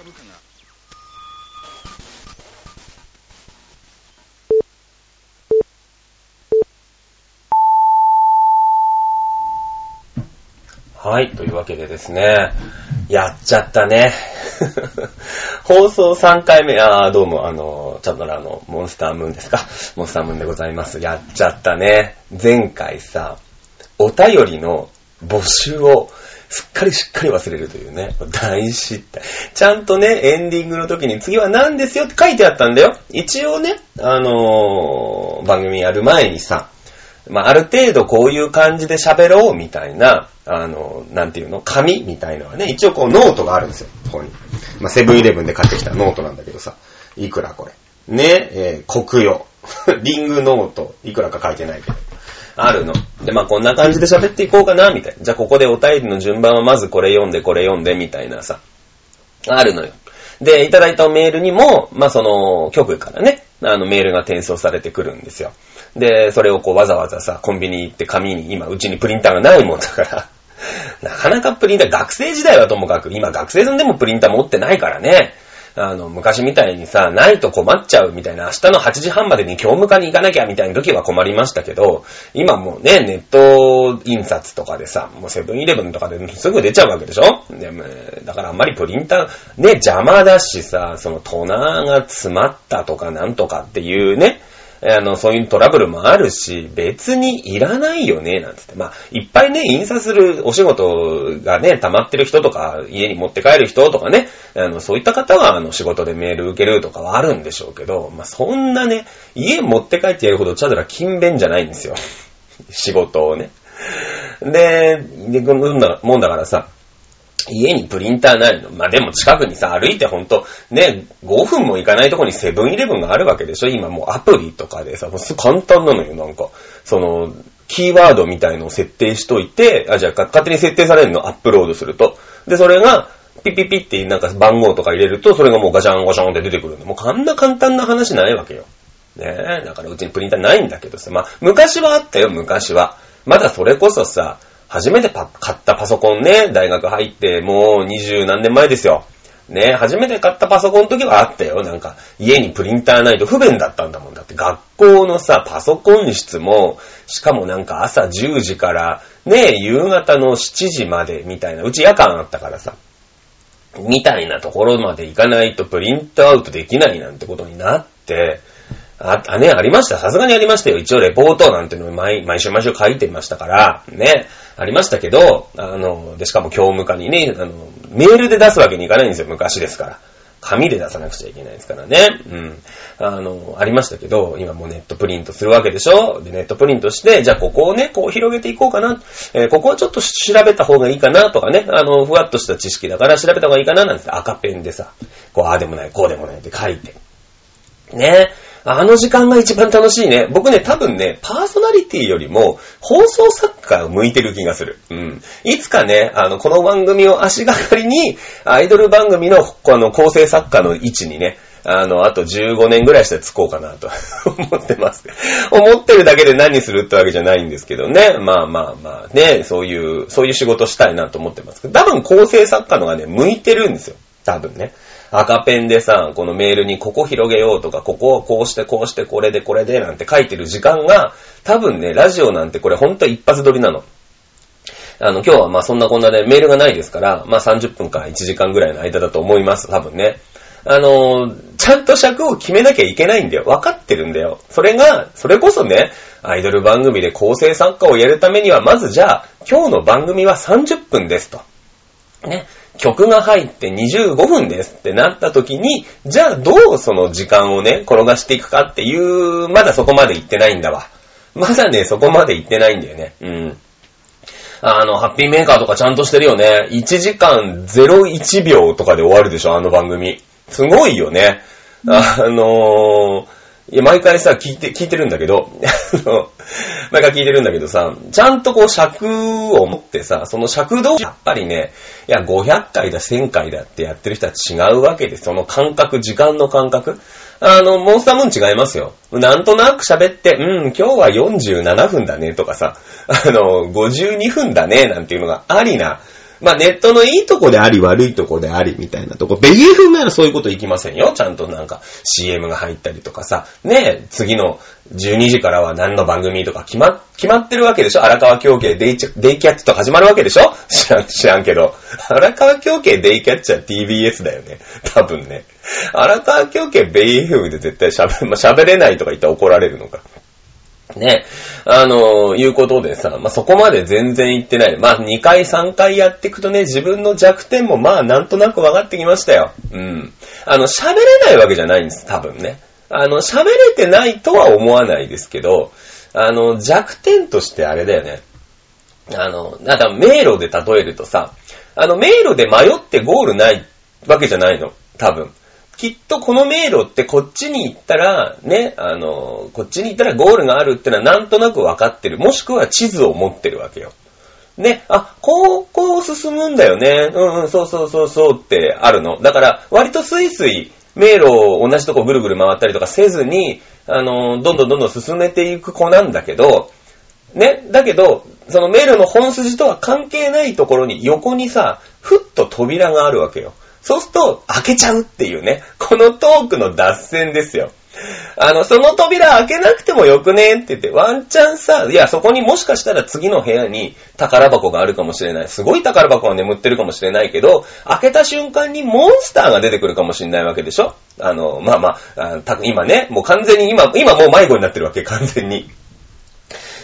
株価がはい、というわけでですね、やっちゃったね。放送3回目、あーどうも、あの、チャドラのモンスタームーンですか。モンスタームーンでございます。やっちゃったね。前回さ、お便りの募集をすっかりしっかり忘れるというね、大失態。ちゃんとね、エンディングの時に次は何ですよって書いてあったんだよ。一応ね、あのー番組やる前にさ、まあ、ある程度こういう感じで喋ろうみたいな、あの、なんていうの？紙みたいのはね、一応こうノートがあるんですよ、ここに。まあ、セブンイレブンで買ってきたノートなんだけどさ、いくらこれ。ね、えー、国用。リングノート、いくらか書いてないけど。あるの。で、まあ、こんな感じで喋っていこうかな、みたいな。じゃあ、ここでお便りの順番はまずこれ読んで、これ読んで、みたいなさ。あるのよ。で、いただいたメールにも、まあ、その、局からね、あの、メールが転送されてくるんですよ。で、それをこう、わざわざさ、コンビニ行って紙に、今、うちにプリンターがないもんだから、なかなかプリンター、学生時代はともかく、今学生さんでもプリンター持ってないからね、あの、昔みたいにさ、ないと困っちゃうみたいな、明日の8時半までに教務課に行かなきゃみたいな時は困りましたけど、今もうね、ネット印刷とかでさ、もうセブンイレブンとかですぐ出ちゃうわけでしょ？でもだからあんまりプリンター、ね、邪魔だしさ、そのトナーが詰まったとかなんとかっていうね、あの、そういうトラブルもあるし、別にいらないよね、なんつって。まあ、いっぱいね、印刷するお仕事がね、溜まってる人とか、家に持って帰る人とかね、あの、そういった方は、あの、仕事でメール受けるとかはあるんでしょうけど、まあ、そんなね、家持って帰ってやるほどチャドラ勤勉じゃないんですよ。仕事をね。で、で、こんなもんだからさ、家にプリンターないの。まあ、でも近くにさ、歩いてほんと、ね、5分も行かないとこにセブンイレブンがあるわけでしょ今もうアプリとかでさ、もうす簡単なのよ、なんか。その、キーワードみたいのを設定しといて、あ、じゃあ勝手に設定されるの、アップロードすると。で、それが、ピピピってなんか番号とか入れると、それがもうガチャンガチャンって出てくるの。もうこんな簡単な話ないわけよ。ねえ、だからうちにプリンターないんだけどさ、まあ、昔はあったよ、昔は。まだそれこそさ、初めてパ買ったパソコンね、大学入ってもう二十何年前ですよ。ね、初めて買ったパソコンの時はあったよ。なんか、家にプリンターないと不便だったんだもん。だって学校のさ、パソコン室も、しかもなんか朝10時から、ね、夕方の7時までみたいな、うち夜間あったからさ、みたいなところまで行かないとプリントアウトできないなんてことになって、あ、あね、ありました。さすがにありましたよ。一応レポートなんていうのを毎毎週毎週書いてましたから、ね、ありましたけど、あの、で、しかも教務課にね、あの、メールで出すわけにいかないんですよ、昔ですから。紙で出さなくちゃいけないですからね。うん。あの、ありましたけど、今もうネットプリントするわけでしょで、ネットプリントして、じゃあここをね、こう広げていこうかな。えーここはちょっと調べた方がいいかなとかね、あの、ふわっとした知識だから調べた方がいいかななんて赤ペンでさ、こう、ああでもない、こうでもないって書いて。ねあの時間が一番楽しいね。僕ね、多分ね、パーソナリティよりも、放送作家が向いてる気がする。うん。いつかね、あの、この番組を足がかりに、アイドル番組の、この構成作家の位置にね、あの、あと15年ぐらいしてつこうかなと 思ってます。思ってるだけで何するってわけじゃないんですけどね。まあまあまあね、そういう、そういう仕事したいなと思ってます、多分構成作家のがね、向いてるんですよ。多分ね。赤ペンでさ、このメールにここ広げようとか、ここをこうしてこうしてこれでこれでなんて書いてる時間が、多分ね、ラジオなんてこれほんと一発撮りなの。あの、今日はまあそんなこんなでメールがないですから、まあ30分か1時間ぐらいの間だと思います、多分ね。あのちゃんと尺を決めなきゃいけないんだよ。分かってるんだよ。それが、それこそね、アイドル番組で構成作家をやるためには、まずじゃあ、今日の番組は30分ですと。ね。曲が入って25分ですってなった時に、じゃあどうその時間をね、転がしていくかっていう、まだそこまで行ってないんだわ。まだね、そこまで行ってないんだよね。うん。あの、ハッピーメーカーとかちゃんとしてるよね。1時間01秒とかで終わるでしょ、あの番組。すごいよね。あのーいや、毎回さ、聞いて、聞いてるんだけど、あの毎回聞いてるんだけどさ、ちゃんとこう尺を持ってさ、その尺度やっぱりね、いや、500回だ、1000回だってやってる人は違うわけです。その感覚、時間の感覚。あの、モンスタームーン違いますよ。なんとなく喋って、うん、今日は47分だねとかさ、あの、52分だねなんていうのがありな、まあネットのいいとこであり悪いとこでありみたいなとこ。ベイ FM ならそういうこといきませんよ。ちゃんとなんか CM が入ったりとかさ。ねえ次の12時からは何の番組とか決ま、決まってるわけでしょ？荒川京慶デイキャッチとか始まるわけでしょ？知らん、知らんけど。荒川京慶デイキャッチは TBS だよね。多分ね。荒川京慶ベイ FM で絶対喋、まあ、喋れないとか言ったら怒られるのか。ね。あの、いうことでさ、まあ、そこまで全然言ってない。まあ、2回3回やっていくとね、自分の弱点もまあ、なんとなく分かってきましたよ。うん。あの、喋れないわけじゃないんです、多分ね。あの、喋れてないとは思わないですけど、あの、弱点としてあれだよね。あの、なんか迷路で例えるとさ、あの、迷路で迷ってゴールないわけじゃないの。多分。きっとこの迷路ってこっちに行ったら、ね、あの、こっちに行ったらゴールがあるってのはなんとなく分かってる。もしくは地図を持ってるわけよ。ね、あ、こう、こう進むんだよね。うんうん、そうそうそうそうってあるの。だから、割とスイスイ迷路を同じとこぐるぐる回ったりとかせずに、あの、どんどんどんどん進めていく子なんだけど、ね、だけど、その迷路の本筋とは関係ないところに横にさ、ふっと扉があるわけよ。そうすると、開けちゃうっていうね。このトークの脱線ですよ。あの、その扉開けなくてもよくねって言って、ワンチャンさ、いや、そこにもしかしたら次の部屋に宝箱があるかもしれない。すごい宝箱が眠ってるかもしれないけど、開けた瞬間にモンスターが出てくるかもしれないわけでしょ？あの、まあまあ、あ今ね、もう完全に今、今もう迷子になってるわけ、完全に。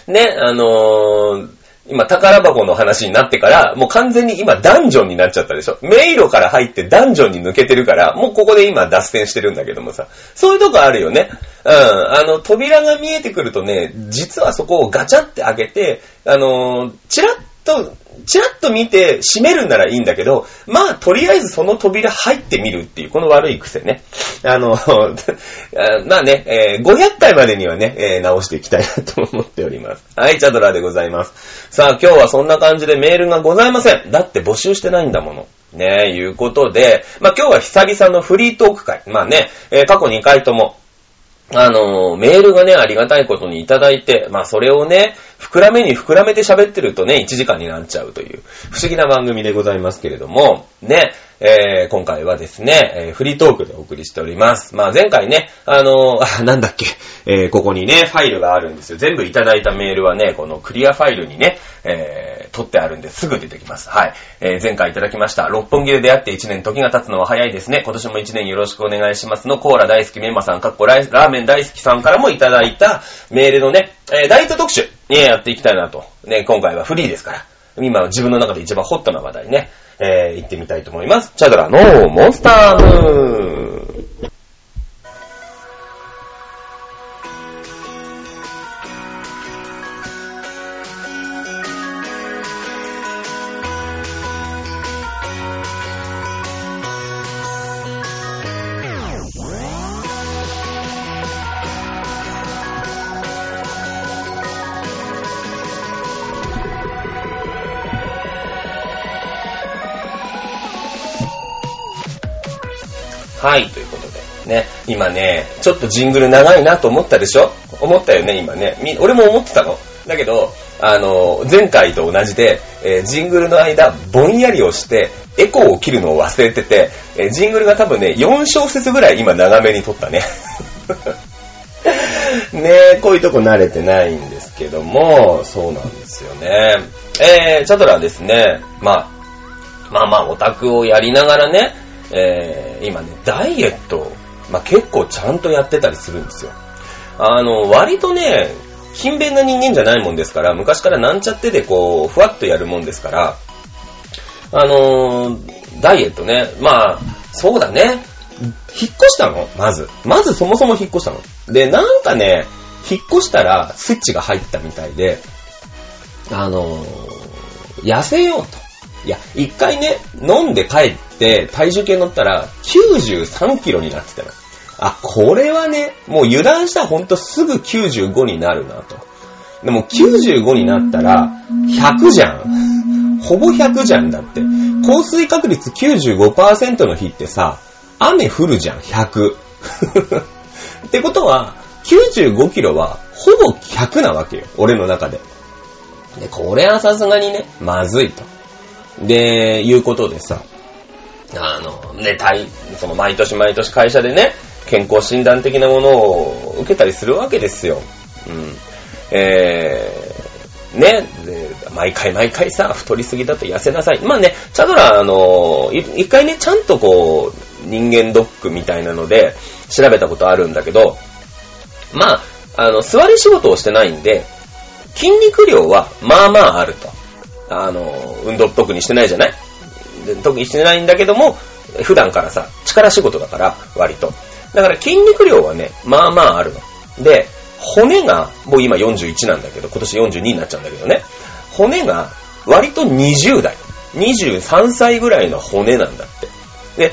ね、あのー、今、宝箱の話になってから、もう完全に今、ダンジョンになっちゃったでしょ。迷路から入ってダンジョンに抜けてるから、もうここで今、脱線してるんだけどもさ。そういうとこあるよね。うん。あの、扉が見えてくるとね、実はそこをガチャって開けて、あのー、チラッと、チラッと見て閉めるんならいいんだけど、まあ、とりあえずその扉入ってみるっていう、この悪い癖ね。あの、まあね、えー、500回までにはね、えー、直していきたいなと思っております。はい、チャドラでございます。さあ、今日はそんな感じでメールがございません。だって募集してないんだもの。ねいうことで、まあ今日は久々のフリートーク会。まあね、えー、過去2回とも、あの、メールがね、ありがたいことにいただいて、まあそれをね、膨らめに膨らめて喋ってるとね、1時間になっちゃうという不思議な番組でございますけれども、ね、えー、今回はですね、えー、フリートークでお送りしております。まあ前回ね、あのー、なんだっけ、えー、ここにね、ファイルがあるんですよ。全部いただいたメールはね、このクリアファイルにね、えー、取ってあるんですぐ出てきます。はい。えー、前回いただきました。六本木で出会って1年、時が経つのは早いですね。今年も1年よろしくお願いしますの、コーラ大好きメンマさん、かっこラーメン大好きさんからもいただいたメールのね、えー、ダイエット特集、ね、やっていきたいなと。ね、今回はフリーですから。今自分の中で一番ホットな話題ね。えー、行ってみたいと思います。チャドラのモンスタームーン。はい、ということで。ね、今ね、ちょっとジングル長いなと思ったでしょ？思ったよね、今ね。俺も思ってたの。だけど、あの、前回と同じで、えー、ジングルの間、ぼんやりをして、エコーを切るのを忘れてて、えー、ジングルが多分ね、4小節ぐらい今長めに撮ったね。ねえ、こういうとこ慣れてないんですけども、そうなんですよね。えー、チャドラはですね、まあ、まあまあ、オタクをやりながらね、えー、今ね、ダイエット、まあ、結構ちゃんとやってたりするんですよ。あの、割とね、勤勉な人間じゃないもんですから、昔からなんちゃってでこう、ふわっとやるもんですから、あのー、ダイエットね、まあ、そうだね、引っ越したの？まず。まずそもそも引っ越したの。で、なんかね、引っ越したらスイッチが入ったみたいで、あのー、痩せようと。いや、一回ね、飲んで帰っ体重計乗ったら93キロになってたの。あ、これはね、もう油断したらほんとすぐ95になるなと。でも95になったら100じゃん。ほぼ100じゃんだって。降水確率95%の日ってさ、雨降るじゃん、100。ってことは、95キロはほぼ100なわけよ。俺の中で。で、これはさすがにね、まずいと。で、いうことでさ、あの、ね、体、その毎年毎年会社でね、健康診断的なものを受けたりするわけですよ。うん。えー、ね、毎回毎回さ、太りすぎだと痩せなさい。まあね、チャドラ、あの、一回ね、ちゃんとこう、人間ドックみたいなので、調べたことあるんだけど、まあ、あの、座り仕事をしてないんで、筋肉量はまあまああると。あの、運動特にしてないじゃない？特にしてないんだけども、普段からさ、力仕事だから、割と。だから筋肉量はね、まあまああるの。で、骨が、もう今41なんだけど、今年42になっちゃうんだけどね。骨が、割と20代。23歳ぐらいの骨なんだって。で、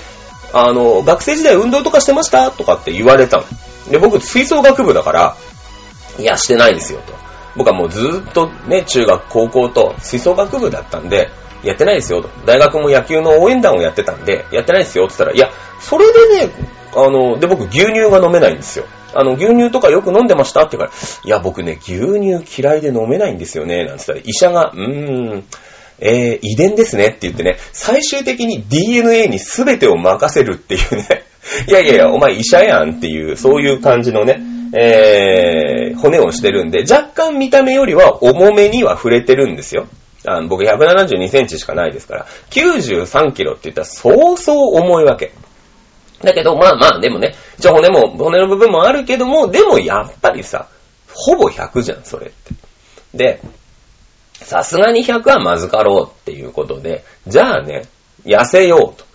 あの、学生時代運動とかしてましたとかって言われたの。で、僕、吹奏楽部だから、いや、してないですよ、と。僕はもうずっとね、中学、高校と吹奏楽部だったんで、やってないですよ、と。大学も野球の応援団をやってたんで、やってないですよ、って言ったら、いや、それでね、あの、で、僕、牛乳が飲めないんですよ。あの、牛乳とかよく飲んでましたって言うから、いや、僕ね、牛乳嫌いで飲めないんですよね、なんて言ったら、医者が、うーん、えー、遺伝ですねって言ってね、最終的に DNA に全てを任せるっていうね、いやいやいや、お前医者やんっていう、そういう感じのね、えー、骨をしてるんで、若干見た目よりは重めには触れてるんですよ。あの僕172センチしかないですから、93キロって言ったらそうそう重いわけ。だけど、まあまあ、でもね、一応骨も、骨の部分もあるけども、でもやっぱりさ、ほぼ100じゃん、それって。で、さすがに100はまずかろうっていうことで、じゃあね、痩せようと。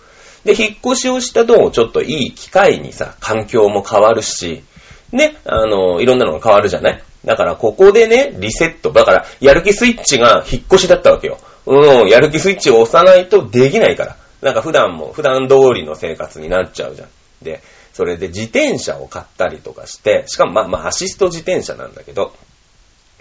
で、引っ越しをしたとちょっといい機会にさ、環境も変わるし、ね、あの、いろんなのが変わるじゃないだからここでね、リセット。だから、やる気スイッチが引っ越しだったわけよ。うん、やる気スイッチを押さないとできないから。なんか普段も、普段通りの生活になっちゃうじゃん。で、それで自転車を買ったりとかして、しかもまあまあアシスト自転車なんだけど、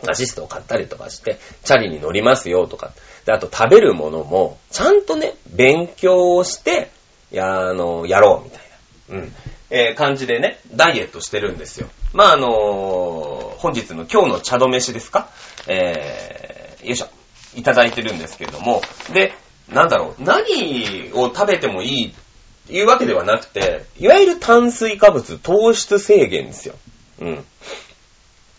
アシストを買ったりとかして、チャリに乗りますよとか。で、あと食べるものも、ちゃんとね、勉強をして、や、あの、やろうみたいな。うん。えー、感じでね、ダイエットしてるんですよ。まあ、あのー、本日の今日の茶止めしですか？えー、よいしょ。いただいてるんですけれども、で、なんだろう、何を食べてもいいっていうわけではなくて、いわゆる炭水化物、糖質制限ですよ。うん。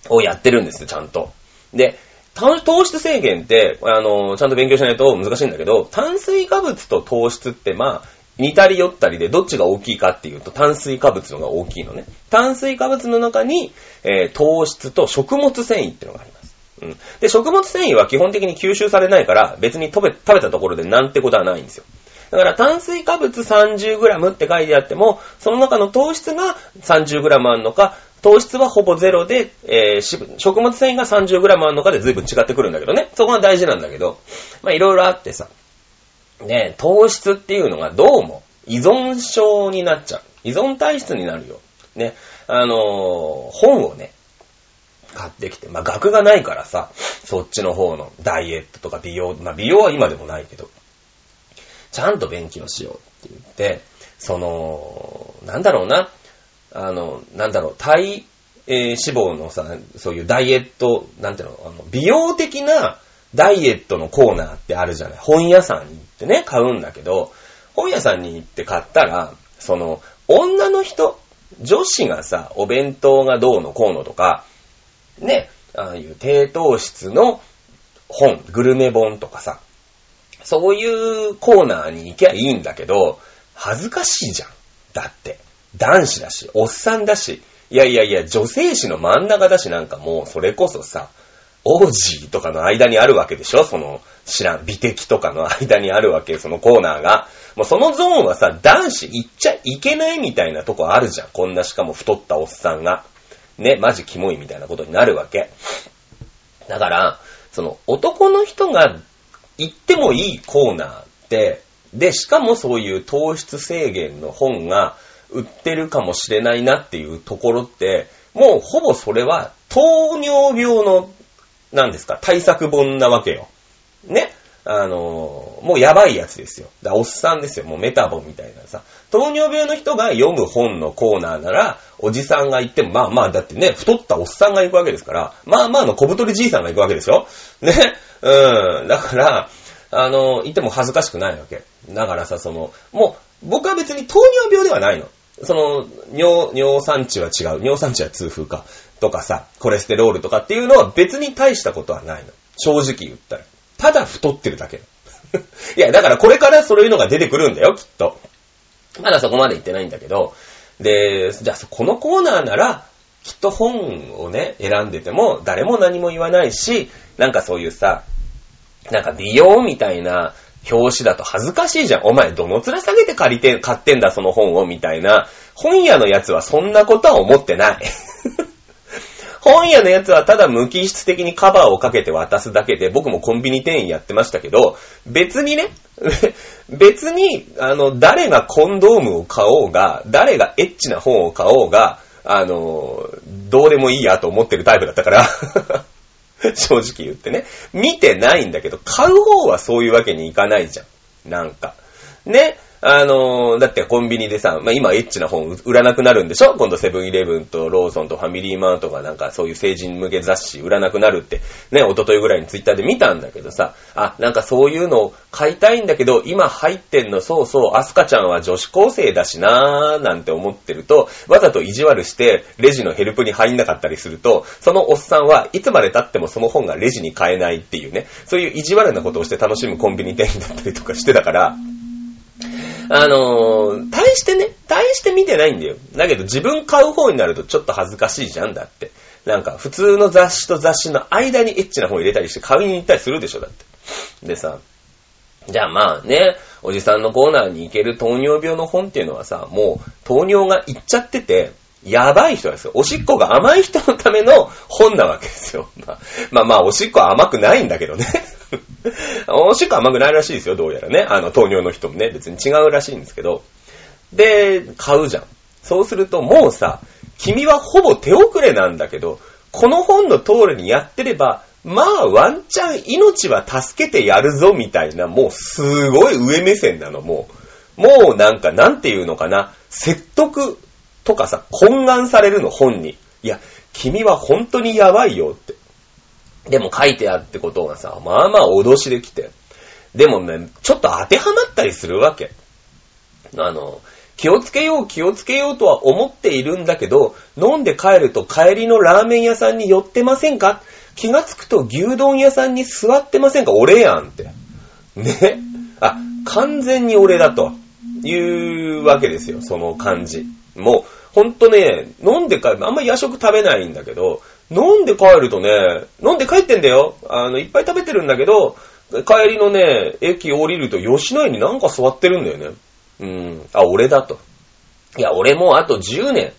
をやってるんですよ、ちゃんと。で、糖質制限って、あの、ちゃんと勉強しないと難しいんだけど、炭水化物と糖質って、まあ、似たり寄ったりでどっちが大きいかっていうと炭水化物のが大きいのね。炭水化物の中に、えー、糖質と食物繊維っていうのがあります。うん。で、食物繊維は基本的に吸収されないから別に食べ、食べたところでなんてことはないんですよ。だから炭水化物 30g って書いてあっても、その中の糖質が 30g あるのか、糖質はほぼゼロで、えー、食物繊維が 30g あるのかで随分違ってくるんだけどね。そこが大事なんだけど、まあいろいろあってさ。ね、糖質っていうのがどうも依存症になっちゃう。依存体質になるよ。ね、あのー、本をね、買ってきて、まあ、額がないからさ、そっちの方のダイエットとか美容、まあ、美容は今でもないけど、ちゃんと勉強しようって言って、その、なんだろうな、あの、なんだろう、体、えー、脂肪のさ、そういうダイエット、なんていうの、あの美容的なダイエットのコーナーってあるじゃない。本屋さんに行ってね、買うんだけど、本屋さんに行って買ったら、その、女の人、女子がさ、お弁当がどうのこうのとか、ね、ああいう低糖質の本、グルメ本とかさ、そういうコーナーに行けばいいんだけど、恥ずかしいじゃん。だって。男子だし、おっさんだし、いやいやいや、女性誌の真ん中だしなんかもう、それこそさ、オージーとかの間にあるわけでしょ？その、知らん、美的とかの間にあるわけ、そのコーナーが。もうそのゾーンはさ、男子行っちゃいけないみたいなとこあるじゃん。こんなしかも太ったおっさんが。ね、マジキモいみたいなことになるわけ。だから、その男の人が行ってもいいコーナーって、で、しかもそういう糖質制限の本が売ってるかもしれないなっていうところって、もうほぼそれは糖尿病の、何ですか、対策本なわけよ。ね？あのもうやばいやつですよ。だおっさんですよ。もうメタボみたいなさ。糖尿病の人が読む本のコーナーなら、おじさんが行っても、まあまあ、だってね、太ったおっさんが行くわけですから、まあまあの小太りじいさんが行くわけですよ。ね？うん。だから、あの、言っても恥ずかしくないわけ。だからさ、その、もう、僕は別に糖尿病ではないの。その、尿、尿酸値は違う。尿酸値は痛風か。とかさ、コレステロールとかっていうのは別に大したことはないの。正直言ったら。ただ太ってるだけ。いや、だからこれからそういうのが出てくるんだよ、きっと。まだそこまで言ってないんだけど。で、じゃあこのコーナーなら、きっと本をね、選んでても誰も何も言わないし、なんかそういうさ、なんか美容みたいな表紙だと恥ずかしいじゃん。お前どの面下げて借りて、買ってんだその本をみたいな。本屋のやつはそんなことは思ってない。本屋のやつはただ無機質的にカバーをかけて渡すだけで、僕もコンビニ店員やってましたけど、別にね、別に、あの、誰がコンドームを買おうが、誰がエッチな本を買おうが、あの、どうでもいいやと思ってるタイプだったから 正直言ってね。見てないんだけど、買う方はそういうわけにいかないじゃん。なんか。ね。あのー、だってコンビニでさ、まあ、今エッチな本売らなくなるんでしょ？今度セブンイレブンとローソンとファミリーマートがなんかそういう成人向け雑誌売らなくなるって、ね、一昨日ぐらいにツイッターで見たんだけどさ、あ、なんかそういうのを買いたいんだけど、今入ってんのそうそう、アスカちゃんは女子高生だしなーなんて思ってると、わざと意地悪してレジのヘルプに入んなかったりすると、そのおっさんはいつまで経ってもその本がレジに買えないっていうね、そういう意地悪なことをして楽しむコンビニ店員だったりとかしてたから、あのー、大してね、大して見てないんだよ。だけど自分買う方になるとちょっと恥ずかしいじゃんだって。なんか普通の雑誌と雑誌の間にエッチな本入れたりして買いに行ったりするでしょ、だって。でさ、じゃあまあね、おじさんのコーナーに行ける糖尿病の本っていうのはさ、もう糖尿がいっちゃってて、やばい人ですよ。おしっこが甘い人のための本なわけですよ。まあまあ、まあ、おしっこは甘くないんだけどね。おしっこ甘くないらしいですよ、どうやらね。あの、糖尿の人もね、別に違うらしいんですけど。で、買うじゃん。そうするともうさ、君はほぼ手遅れなんだけど、この本の通りにやってれば、まあワンチャン命は助けてやるぞみたいな、もうすごい上目線なの、もう。もうなんか、なんていうのかな、説得とかさ、懇願されるの、本に。いや、君は本当にやばいよって。でも書いてあってことがさ、まあまあ脅しできて。でもね、ちょっと当てはまったりするわけ。あの、気をつけよう気をつけようとは思っているんだけど、飲んで帰ると帰りのラーメン屋さんに寄ってませんか？気がつくと牛丼屋さんに座ってませんか？俺やんって。ね？あ、完全に俺だというわけですよ、その感じ。もう、ほんとね、飲んで帰る、あんまり夜食食べないんだけど、飲んで帰るとね、飲んで帰ってんだよ。あの、いっぱい食べてるんだけど、帰りのね、駅降りると吉野家になんか座ってるんだよね。うん。あ、俺だと。いや、俺もうあと10年、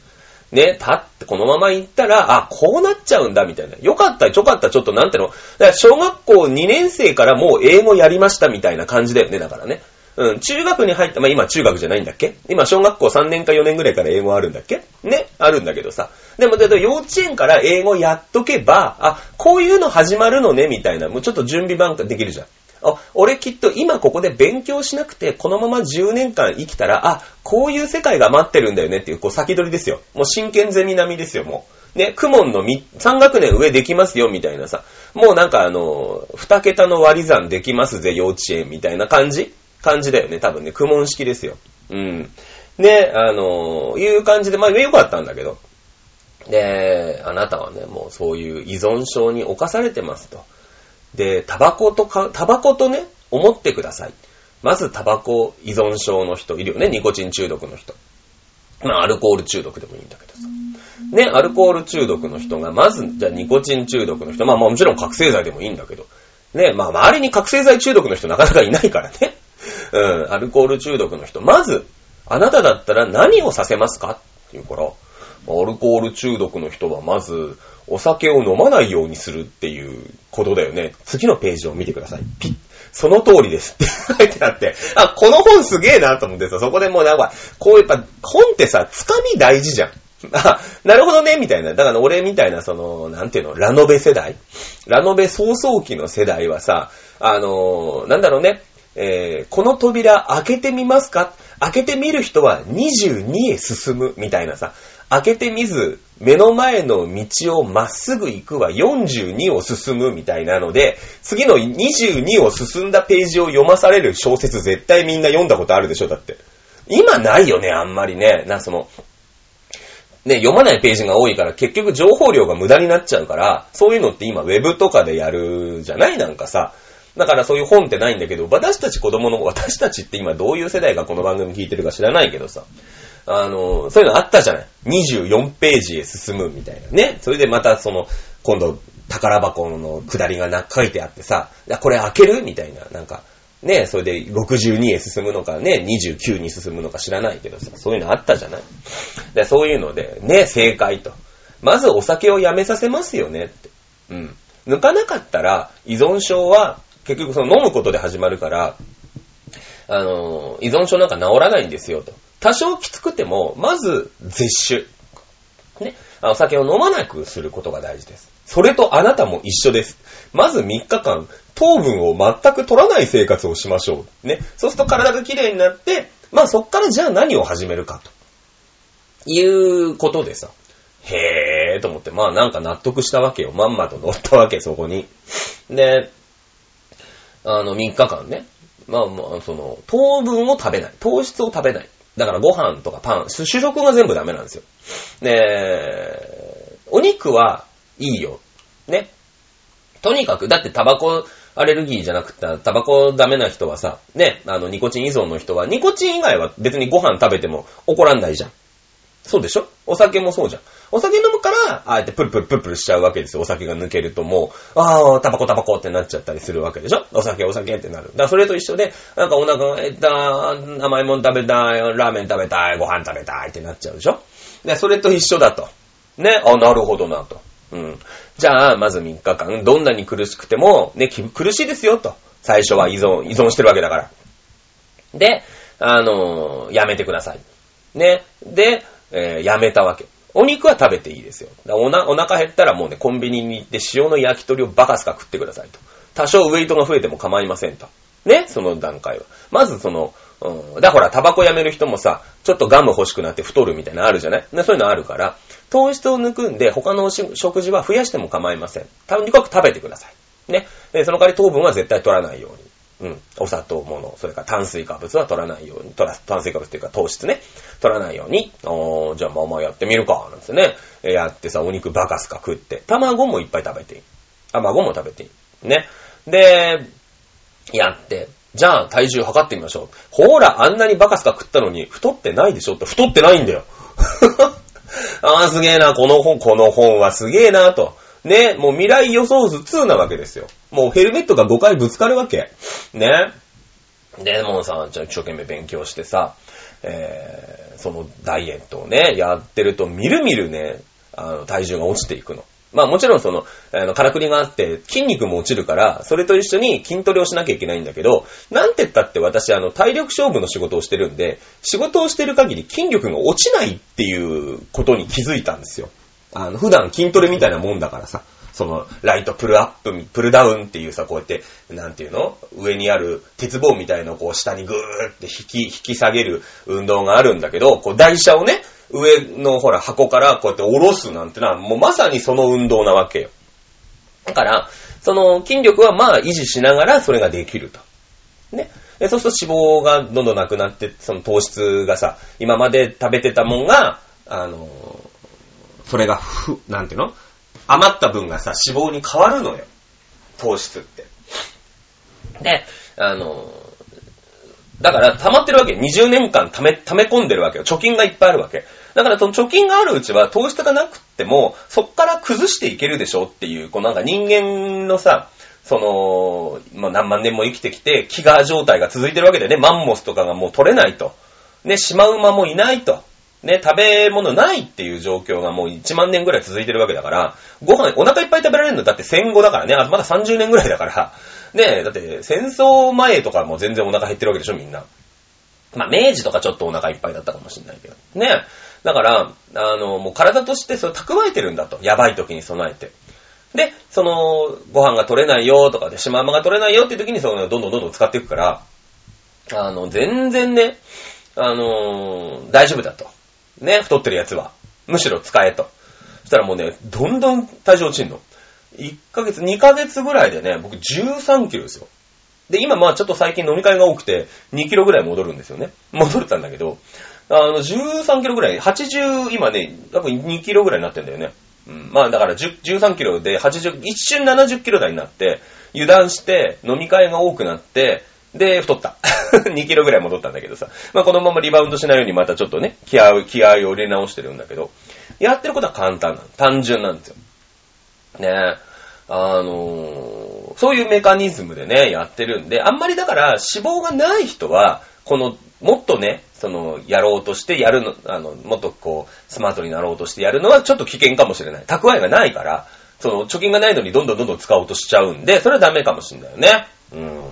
ね、経ってこのまま行ったら、あ、こうなっちゃうんだ、みたいな。よかった、ちょかった、ちょっとなんての。だから小学校2年生からもう英語やりました、みたいな感じだよね、だからね。うん、中学に入った、まあ、今中学じゃないんだっけ？今小学校3年か4年ぐらいから英語あるんだっけ？ねあるんだけどさ。でも、だと幼稚園から英語やっとけば、あ、こういうの始まるのね、みたいな、もうちょっと準備番ができるじゃん。あ、俺きっと今ここで勉強しなくて、このまま10年間生きたら、あ、こういう世界が待ってるんだよねっていう、こう先取りですよ。もう真剣ゼミ並みですよ、もう。ね、クモンの3学年上できますよ、みたいなさ。もうなんかあの、2桁の割り算できますぜ、幼稚園みたいな感じ感じだよね。多分ね、苦問式ですよ。うん。ね、あのー、いう感じで、まあ、よかったんだけど。で、あなたはね、もうそういう依存症に侵されてますと。で、タバコとか、タバコとね、思ってください。まずタバコ依存症の人いるよね、ニコチン中毒の人。まあ、アルコール中毒でもいいんだけどさ。ね、アルコール中毒の人が、まず、じゃあニコチン中毒の人、まあ、まあもちろん覚醒剤でもいいんだけど、ね、まあ周りに覚醒剤中毒の人なかなかいないからね。うん、アルコール中毒の人。まず、あなただったら何をさせますか？って言うから、アルコール中毒の人はまず、お酒を飲まないようにするっていうことだよね。次のページを見てください。ピッ。その通りですって書いてあって、あ、この本すげえなと思ってさ、そこでもうなんか、こうやっぱ、本ってさ、つかみ大事じゃん。あ、なるほどね、みたいな。だから俺みたいな、その、なんていうの、ラノベ世代？ラノベ早々期の世代はさ、あのなんだろうね、えー、この扉開けてみますか？開けてみる人は22へ進むみたいなさ、開けてみず、目の前の道をまっすぐ行くは42を進むみたいなので、次の22を進んだページを読まされる小説絶対みんな読んだことあるでしょ、だって。今ないよね、あんまりね。な、その、ね、読まないページが多いから結局情報量が無駄になっちゃうから、そういうのって今ウェブとかでやるじゃない？なんかさ。だからそういう本ってないんだけど、私たち子供の、私たちって今どういう世代がこの番組聞いてるか知らないけどさ。あの、そういうのあったじゃない。24ページへ進むみたいなね。それでまたその、今度、宝箱の下りが書いてあってさ、これ開けるみたいな、なんか、ね、それで62へ進むのかね、29に進むのか知らないけどさ、そういうのあったじゃないでそういうので、ね、正解と。まずお酒をやめさせますよねって。うん。抜かなかったら、依存症は、結局その飲むことで始まるから、あの、依存症なんか治らないんですよと。多少きつくても、まず絶酒。ね。お酒を飲まなくすることが大事です。それとあなたも一緒です。まず3日間、糖分を全く取らない生活をしましょう。ね。そうすると体が綺麗になって、まあそっからじゃあ何を始めるかと。いうことでさ。へえーと思って、まあなんか納得したわけよ。まんまと乗ったわけ、そこに。で、あの、3日間ね。まあまあ、その、糖分を食べない。糖質を食べない。だからご飯とかパン、主食が全部ダメなんですよ。で、お肉はいいよ。ね。とにかく、だってタバコアレルギーじゃなくて、タバコダメな人はさ、ね、あの、ニコチン依存の人は、ニコチン以外は別にご飯食べても怒らんないじゃん。そうでしょ？お酒もそうじゃん。お酒飲むから、あえてプルプルプルプルしちゃうわけですよ。お酒が抜けるともう、ああ、タバコタバコってなっちゃったりするわけでしょ？お酒お酒ってなる。だからそれと一緒で、なんかお腹が減った、甘いもん食べたい、ラーメン食べたい、ご飯食べたいってなっちゃうでしょ？で、それと一緒だと。ね、あ、なるほどなと。うん。じゃあ、まず3日間、どんなに苦しくても、ね、苦しいですよと。最初は依存、依存してるわけだから。で、あのー、やめてください。ね？で、えー、やめたわけ。お肉は食べていいですよ。おなお腹減ったらもうね、コンビニに行って塩の焼き鳥をバカスカ食ってくださいと。多少ウェイトが増えても構いませんと。ね？その段階は。まずその、うん。だほら、タバコやめる人もさ、ちょっとガム欲しくなって太るみたいなのあるじゃない、そういうのあるから、糖質を抜くんで、他の食事は増やしても構いません。とにかく食べてください。ね？で、その代わり糖分は絶対取らないように。うん。お砂糖もの、それから炭水化物は取らないように、取ら、炭水化物っていうか糖質ね、取らないように、おーじゃあまあまあやってみるか、なんですね。やってさ、お肉バカスカ食って、卵もいっぱい食べていい。卵も食べていい。ね。で、やって、じゃあ体重測ってみましょう。ほーら、あんなにバカスカ食ったのに太ってないでしょって太ってないんだよ。ああ、すげえな、この本、この本はすげえな、と。ね、もう未来予想図2なわけですよ。もうヘルメットが5回ぶつかるわけ。ね。で、もうさ、じゃあ一生懸命勉強してさ、えー、そのダイエットをね、やってると、みるみるね、あの、体重が落ちていくの。まあもちろんその、あの、からくりがあって、筋肉も落ちるから、それと一緒に筋トレをしなきゃいけないんだけど、なんて言ったって私、あの、体力勝負の仕事をしてるんで、仕事をしてる限り筋力が落ちないっていうことに気づいたんですよ。あの、普段筋トレみたいなもんだからさ、その、ライトプルアップ、プルダウンっていうさ、こうやって、なんていうの？上にある鉄棒みたいのをこう下にぐーって引き、引き下げる運動があるんだけど、こう台車をね、上のほら箱からこうやって下ろすなんてのは、もうまさにその運動なわけよ。だから、その筋力はまあ維持しながらそれができると。ね。でそうすると脂肪がどんどんなくなって、その糖質がさ、今まで食べてたもんが、あの、それがふ、なんていうの？余った分がさ、脂肪に変わるのよ。糖質って。で、あの、だから溜まってるわけ。20年間溜め、溜め込んでるわけよ。貯金がいっぱいあるわけ。だからその貯金があるうちは糖質がなくっても、そっから崩していけるでしょっていう、こうなんか人間のさ、その、まあ、何万年も生きてきて、飢餓状態が続いてるわけでね、マンモスとかがもう取れないと。ね、シマウマもいないと。ね、食べ物ないっていう状況がもう1万年ぐらい続いてるわけだから、ご飯、お腹いっぱい食べられるのだって戦後だからね、あとまだ30年ぐらいだから、ね、だって戦争前とかも全然お腹減ってるわけでしょ、みんな。まあ、明治とかちょっとお腹いっぱいだったかもしれないけど。ね。だから、あの、もう体としてそれ蓄えてるんだと。やばい時に備えて。で、その、ご飯が取れないよとかで、シマウマが取れないよっていう時に、その、どんどんどんどん使っていくから、あの、全然ね、あの大丈夫だと。ね、太ってるやつは。むしろ使えと。そしたらもうね、どんどん体重落ちんの。1ヶ月、2ヶ月ぐらいでね、僕13キロですよ。で、今まあちょっと最近飲み会が多くて、2キロぐらい戻るんですよね。戻れたんだけど、あの、13キロぐらい、80、今ね、多分2キロぐらいになってんだよね。うん、まあだから13キロで80、一瞬70キロ台になって、油断して、飲み会が多くなって、で、太った。2キロぐらい戻ったんだけどさ。まあこのままリバウンドしないようにまたちょっとね、気合を、気合を入れ直してるんだけど、やってることは簡単なの。単純なんですよ。ねえ。あのー、そういうメカニズムでね、やってるんで、あんまりだから脂肪がない人は、この、もっとね、その、やろうとしてやるの、あの、もっとこう、スマートになろうとしてやるのはちょっと危険かもしれない。蓄えがないから、その、貯金がないのにどんどんどんどん使おうとしちゃうんで、それはダメかもしれないよね。うん。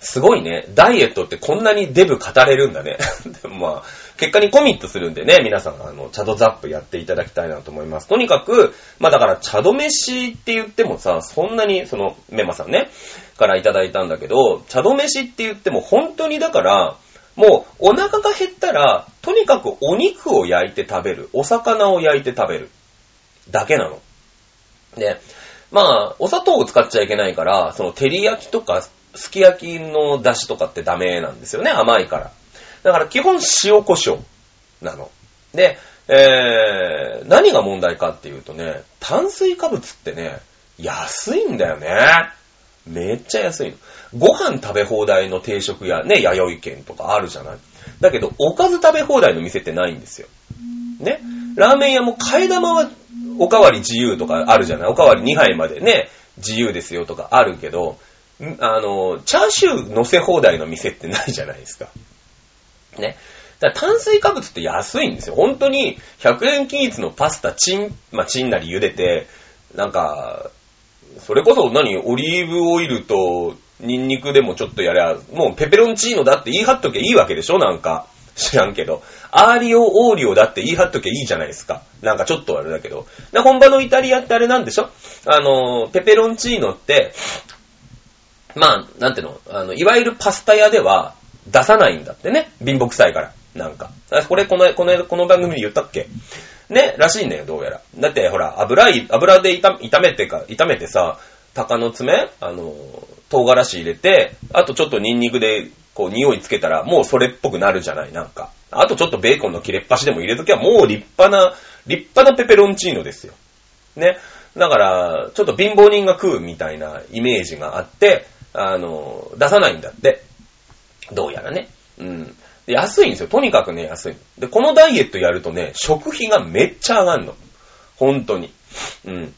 すごいね。ダイエットってこんなにデブ語れるんだね。でもまあ、結果にコミットするんでね、皆さん、あの、チャドザップやっていただきたいなと思います。とにかく、まあだから、チャド飯って言ってもさ、そんなに、その、メマさんね、からいただいたんだけど、チャド飯って言っても本当にだから、もう、お腹が減ったら、とにかくお肉を焼いて食べる。お魚を焼いて食べる。だけなの。で、まあ、お砂糖を使っちゃいけないから、その、照り焼きとか、すき焼きの出汁とかってダメなんですよね、甘いから。だから基本塩胡椒なの。で、えー、何が問題かっていうとね、炭水化物ってね、安いんだよね。めっちゃ安いの。ご飯食べ放題の定食やね、弥生県とかあるじゃない。だけど、おかず食べ放題の店ってないんですよ。ね。ラーメン屋も替え玉はおかわり自由とかあるじゃない。おかわり2杯までね、自由ですよとかあるけど、あの、チャーシュー乗せ放題の店ってないじゃないですか。ね。だから炭水化物って安いんですよ。本当に100円均一のパスタチン、まあ、チンなり茹でて、なんか、それこそ何オリーブオイルとニンニクでもちょっとやりゃ、もうペペロンチーノだって言い張っときゃいいわけでしょなんか。知らんけど。アーリオ、オーリオだって言い張っときゃいいじゃないですか。なんかちょっとあれだけど。で、本場のイタリアってあれなんでしょ？あの、ペペロンチーノって、まあ、なんていうの、あの、いわゆるパスタ屋では出さないんだってね。貧乏臭いから。なんか。これ、この、この、この番組で言ったっけ？ね、らしいんだよ、どうやら。だって、ほら、油、油で炒めてか、炒めてさ、鷹の爪？あの、唐辛子入れて、あとちょっとニンニクで、こう、匂いつけたら、もうそれっぽくなるじゃない、なんか。あとちょっとベーコンの切れっ端でも入れときゃ、もう立派な、立派なペペロンチーノですよ。ね。だから、ちょっと貧乏人が食うみたいなイメージがあって、あの、出さないんだって。どうやらね。うん。安いんですよ。とにかくね、安い。で、このダイエットやるとね、食費がめっちゃ上がんの。本当に。うん。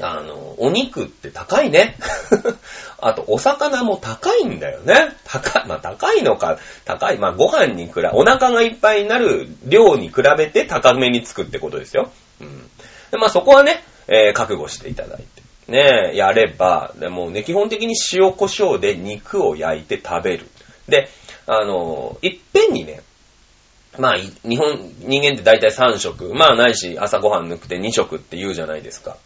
あの、お肉って高いね。あと、お魚も高いんだよね。高い、まあ高いのか、高い。まあご飯に比べ、お腹がいっぱいになる量に比べて高めにつくってことですよ。うん。でまあそこはね、えー、覚悟していただいて。ねやれば、でもね、基本的に塩胡椒で肉を焼いて食べる。で、あの、いっぺんにね、まあ、日本、人間って大体3食、まあないし朝ごはん抜くて2食って言うじゃないですか。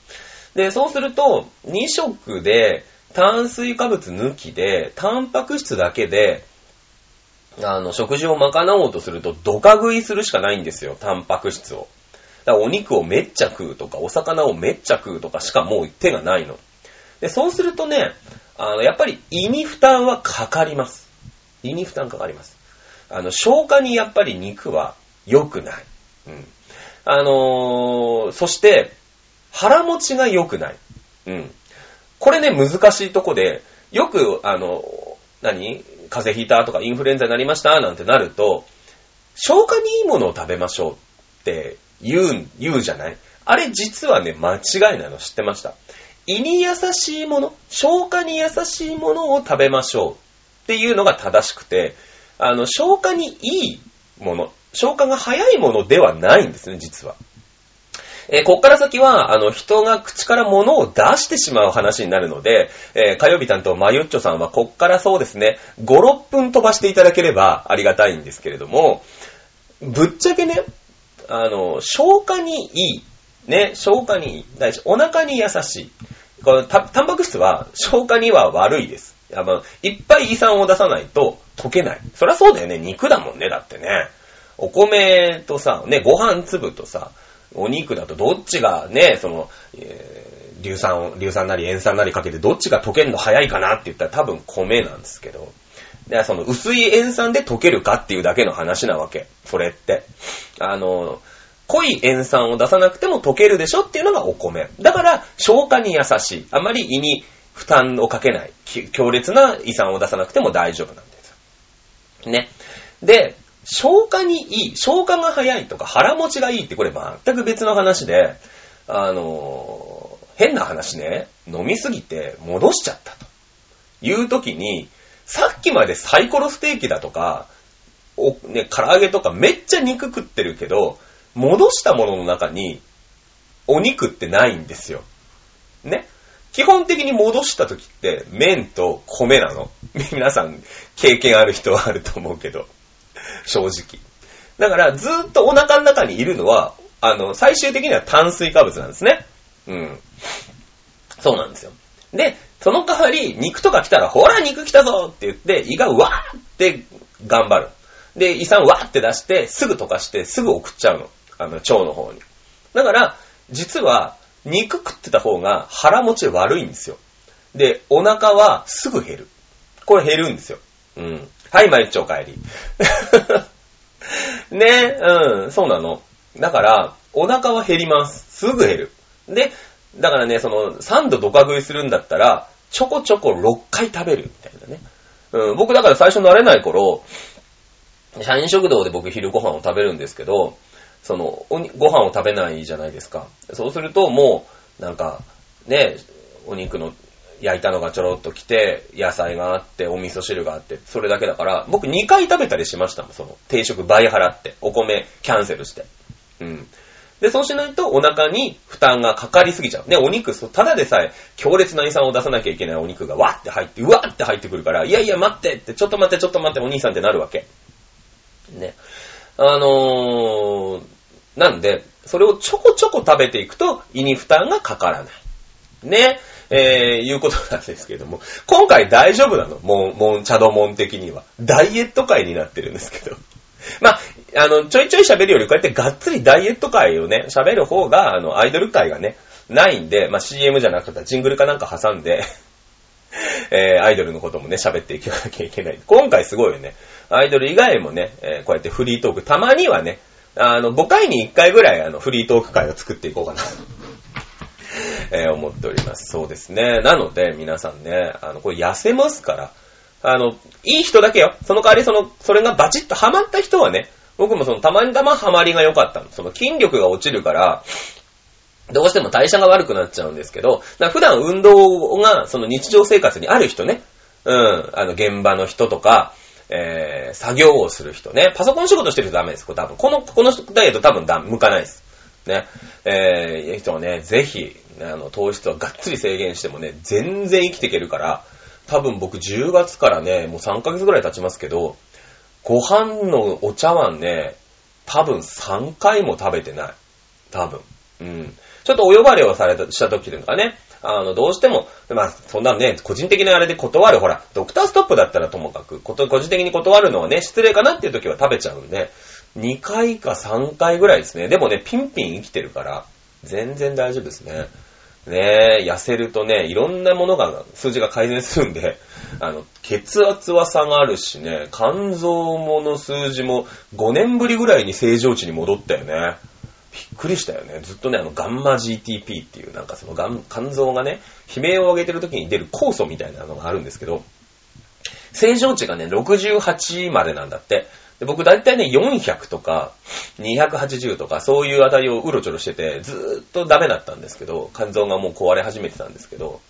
で、そうすると、2食で炭水化物抜きで、タンパク質だけで、あの、食事を賄おうとすると、ドカ食いするしかないんですよ、タンパク質を。だからお肉をめっちゃ食うとか、お魚をめっちゃ食うとかしかもう手がないの。で、そうするとね、あの、やっぱり胃に負担はかかります。胃に負担かかります。あの、消化にやっぱり肉は良くない。うん。あのー、そして、腹持ちが良くない。うん。これね、難しいとこで、よく、あの、何？風邪ひいたとかインフルエンザになりましたなんてなると、消化にいいものを食べましょうって言う、言うじゃない？あれ実はね、間違いなの知ってました？胃に優しいもの、消化に優しいものを食べましょうっていうのが正しくて、あの、消化にいいもの、消化が早いものではないんですね、実は。えー、こっから先は、あの、人が口から物を出してしまう話になるので、えー、火曜日担当マユッチョさんは、こっからそうですね、5、6分飛ばしていただければありがたいんですけれども、ぶっちゃけね、あの、消化にいい。ね、消化にいい。大事。お腹に優しい。このタンパク質は消化には悪いです。やっいっぱい胃酸を出さないと溶けない。そりゃそうだよね。肉だもんね。だってね。お米とさ、ね、ご飯粒とさ、お肉だとどっちがね、その、えー、硫酸、硫酸なり塩酸なりかけてどっちが溶けるの早いかなって言ったら多分米なんですけど、で、その薄い塩酸で溶けるかっていうだけの話なわけ。それって。あの、濃い塩酸を出さなくても溶けるでしょっていうのがお米。だから、消化に優しい。あまり胃に負担をかけない。強烈な胃酸を出さなくても大丈夫なんです。ね。で、消化にいい、消化が早いとか腹持ちがいいってこれ全く別の話で、あの、変な話ね、飲みすぎて戻しちゃったという時に、さっきまでサイコロステーキだとか、お、ね、唐揚げとかめっちゃ肉食ってるけど、戻したものの中に、お肉ってないんですよ。ね？基本的に戻した時って、麺と米なの。皆さん、経験ある人はあると思うけど。正直。だから、ずっとお腹の中にいるのは、あの、最終的には炭水化物なんですね。うん。そうなんですよ。で、その代わり、肉とか来たら、ほら、肉来たぞって言って、胃がわーって頑張る。で、胃酸わーって出して、すぐ溶かして、すぐ送っちゃうの。あの、腸の方に。だから、実は、肉食ってた方が腹持ち悪いんですよ。で、お腹はすぐ減る。これ減るんですよ。うん。はい、マリッチお帰り。ね、うん、そうなの。だから、お腹は減ります。すぐ減る。で、だからね、その、3度ドカ食いするんだったら、ちょこちょこ6回食べるみたいなね。うん、僕だから最初慣れない頃、社員食堂で僕昼ご飯を食べるんですけど、その、ご飯を食べないじゃないですか。そうするともう、なんか、ね、お肉の焼いたのがちょろっと来て、野菜があって、お味噌汁があって、それだけだから、僕2回食べたりしましたもん、その、定食倍払って、お米キャンセルして。うん。で、そうしないとお腹に負担がかかりすぎちゃう。ね、お肉、ただでさえ強烈な胃酸を出さなきゃいけないお肉がわって入って、うわって入ってくるから、いやいや待ってって、ちょっと待ってちょっと待ってお兄さんってなるわけ。ね。あのー、なんで、それをちょこちょこ食べていくと胃に負担がかからない。ね。えー、いうことなんですけども、今回大丈夫なの？もん、もん、茶道門的には。ダイエット会になってるんですけど。まあ、あの、ちょいちょい喋るより、こうやってがっつりダイエット会をね、喋る方が、あの、アイドル会がね、ないんで、まあ CM じゃなくてジングルかなんか挟んで えー、アイドルのこともね、喋っていかなきゃいけない。今回すごいよね。アイドル以外もね、えー、こうやってフリートーク、たまにはね、あの、5回に1回ぐらい、あの、フリートーク会を作っていこうかな。えー、思っております。そうですね。なので、皆さんね、あの、これ痩せますから、あの、いい人だけよ。その代わり、その、それがバチッとハマった人はね、僕もその、たまにたまハマりが良かったの。その、筋力が落ちるから、どうしても代謝が悪くなっちゃうんですけど、普段運動が、その日常生活にある人ね、うん、あの、現場の人とか、えー、作業をする人ね。パソコン仕事してる人ダメです。これ多分。この、このダイエット多分だ、向かないです。ね。えー、人はね、ぜひ、あの、糖質はがっつり制限してもね、全然生きていけるから、多分僕10月からね、もう3ヶ月ぐらい経ちますけど、ご飯のお茶碗ね、多分3回も食べてない。多分。うん。ちょっとお呼ばれをされた、した時とかね、あの、どうしても、まあ、そんなね、個人的なあれで断る、ほら、ドクターストップだったらともかく、こと個人的に断るのはね、失礼かなっていう時は食べちゃうんで、2回か3回ぐらいですね。でもね、ピンピン生きてるから、全然大丈夫ですね。ねえ、痩せるとね、いろんなものが、数字が改善するんで、あの、血圧は下がるしね、肝臓もの数字も5年ぶりぐらいに正常値に戻ったよね。びっくりしたよね。ずっとね、あの、ガンマ GTP っていう、なんかその、肝臓がね、悲鳴を上げてる時に出る酵素みたいなのがあるんですけど、正常値がね、68までなんだって。で僕大体ね、400とか、280とか、そういうあたりをうろちょろしてて、ずーっとダメだったんですけど、肝臓がもう壊れ始めてたんですけど、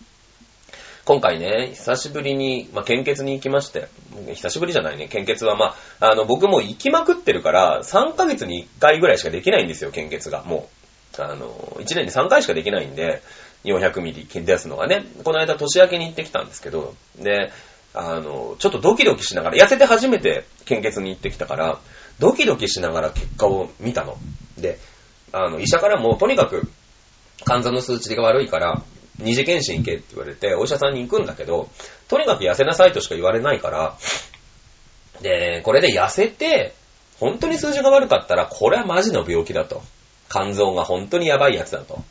今回ね、久しぶりに、まあ、献血に行きまして、久しぶりじゃないね、献血はまあ、あの、僕も行きまくってるから、3ヶ月に1回ぐらいしかできないんですよ、献血が。もう。あの、1年に3回しかできないんで、400ミリ出すのがね、この間年明けに行ってきたんですけど、で、あの、ちょっとドキドキしながら、痩せて初めて献血に行ってきたから、ドキドキしながら結果を見たの。で、あの、医者からもとにかく、肝臓の数値が悪いから、二次検診行けって言われて、お医者さんに行くんだけど、とにかく痩せなさいとしか言われないから、で、これで痩せて、本当に数字が悪かったら、これはマジの病気だと。肝臓が本当にやばいやつだと。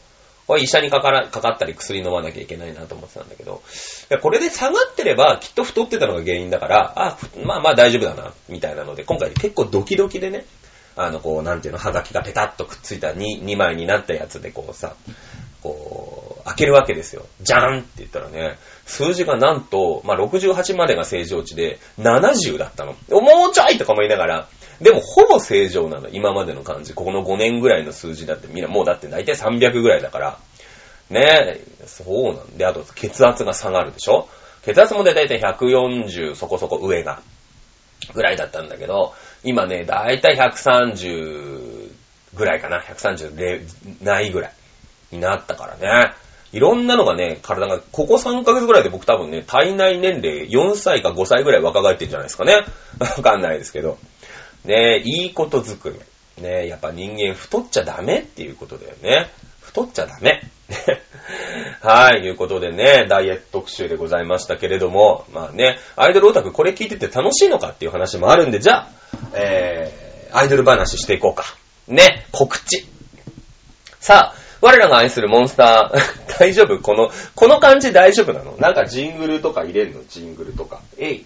これ医者にかからかかったり薬飲まなきゃいけないなと思ってたんだけど、これで下がってればきっと太ってたのが原因だから、あ、まあまあ大丈夫だな、みたいなので、今回結構ドキドキでね、あの、こう、なんていうの、はがきがペタッとくっついた 2, 2枚になったやつでこうさ、こう、開けるわけですよ。じゃんって言ったらね、数字がなんと、まあ、68までが正常値で、70だったの。もうちょいとかも言いながら、でもほぼ正常なの、今までの感じ。ここの5年ぐらいの数字だってみんなもうだって大体300ぐらいだから。ねえ、そうなんで、あと血圧が下がるでしょ？血圧も大体140そこそこ上が、ぐらいだったんだけど、今ね、大体130ぐらいかな。130ないぐらいになったからね。いろんなのがね、体が、ここ3ヶ月ぐらいで僕多分ね、体内年齢4歳か5歳ぐらい若返ってんじゃないですかね。わかんないですけど。ねえいいことずくめ。ねえやっぱ人間太っちゃダメっていうことだよね。太っちゃダメ。はい、いうことでね、ダイエット特集でございましたけれども、まあね、アイドルオタクこれ聞いてて楽しいのかっていう話もあるんで、じゃあ、えー、アイドル話していこうか。ね、告知。さあ、我らが愛するモンスター、大丈夫？この、この感じ大丈夫なの？なんかジングルとか入れるの？ジングルとか。えい。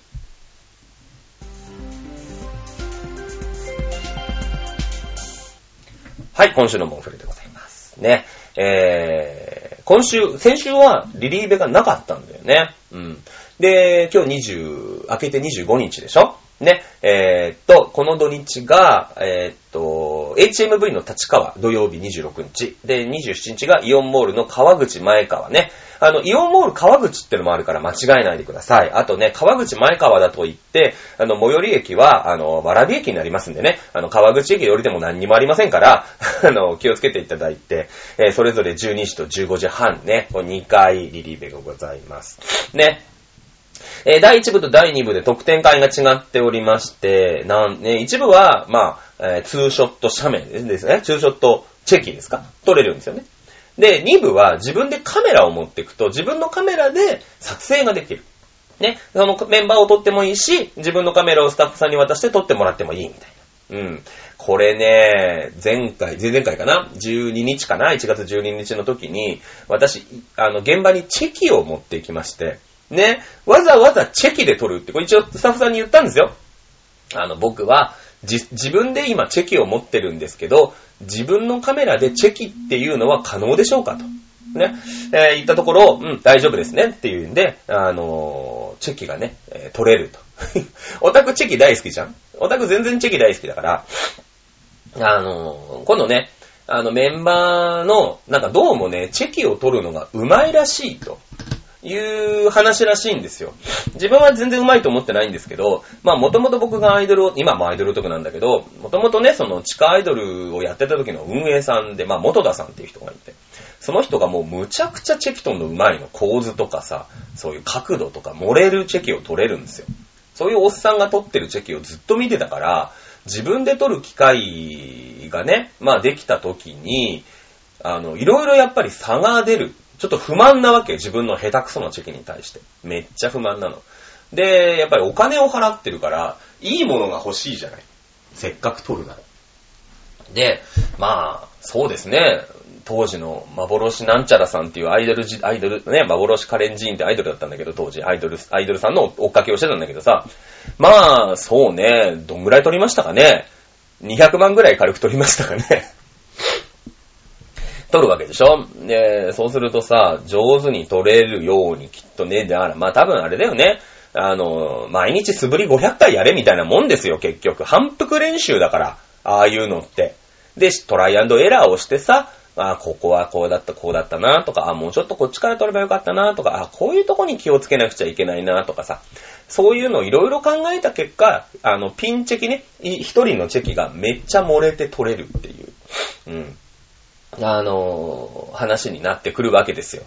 はい、今週のモンフレでございます。ね。えー、今週、先週はリリーベがなかったんだよね。うん。で、今日20、明けて25日でしょ？ね。えー、っと、この土日が、えー、っと、HMV の立川土曜日26日。で、27日がイオンモールの川口前川ね。あの、イオンモール川口ってのもあるから間違えないでください。あとね、川口前川だと言って、あの、最寄り駅は、あの、わらび駅になりますんでね、あの、川口駅よりでも何にもありませんから、あの、気をつけていただいて、えー、それぞれ12時と15時半ね、2回リリーベがございます。ね。えー、第1部と第2部で得点会が違っておりまして、なんね、1部は、まあ、えー、ツーショット写メですね。ツーショットチェキですか？撮れるんですよね。で、2部は自分でカメラを持っていくと、自分のカメラで撮影ができる。ね。そのメンバーを撮ってもいいし、自分のカメラをスタッフさんに渡して撮ってもらってもいいみたいな。うん。これね、前回、前々回かな ?12 日かな ?1 月12日の時に、私、あの、現場にチェキを持っていきまして、ね、わざわざチェキで撮るって、これ一応スタッフさんに言ったんですよ。あの、僕は、じ自分で今チェキを持ってるんですけど、自分のカメラでチェキっていうのは可能でしょうかと。ね。えー、言ったところ、うん、大丈夫ですねっていうんで、あのー、チェキがね、えー、取れると。オタクチェキ大好きじゃんオタク全然チェキ大好きだから、あのー、今度ね、あのメンバーの、なんかどうもね、チェキを取るのがうまいらしいと。いう話らしいんですよ。自分は全然上手いと思ってないんですけど、まあもともと僕がアイドルを、今もアイドル男なんだけど、もともとね、その地下アイドルをやってた時の運営さんで、まあ元田さんっていう人がいて、その人がもうむちゃくちゃチェキトンの上手いの、構図とかさ、そういう角度とか漏れるチェキを取れるんですよ。そういうおっさんが取ってるチェキをずっと見てたから、自分で取る機会がね、まあできた時に、あの、いろいろやっぱり差が出る。ちょっと不満なわけ自分の下手くそなチェキに対して。めっちゃ不満なの。で、やっぱりお金を払ってるから、いいものが欲しいじゃない。せっかく取るなら。で、まあ、そうですね。当時の幻なんちゃらさんっていうアイドル、アイドル、ね、幻カレンジーンってアイドルだったんだけど、当時、アイドル、アイドルさんの追っかけをしてたんだけどさ、まあ、そうね、どんぐらい取りましたかね ?200 万ぐらい軽く取りましたかね取るわけでしょ？で、そうするとさ、上手に取れるようにきっとね、だからまあ多分あれだよね。あの、毎日素振り500回やれみたいなもんですよ、結局。反復練習だから、ああいうのって。で、トライアンドエラーをしてさ、あここはこうだった、こうだったなとか、あもうちょっとこっちから取ればよかったなとか、あこういうとこに気をつけなくちゃいけないなとかさ、そういうのをいろいろ考えた結果、あの、ピンチェキね、一人のチェキがめっちゃ漏れて取れるっていう。うん。あの、話になってくるわけですよ。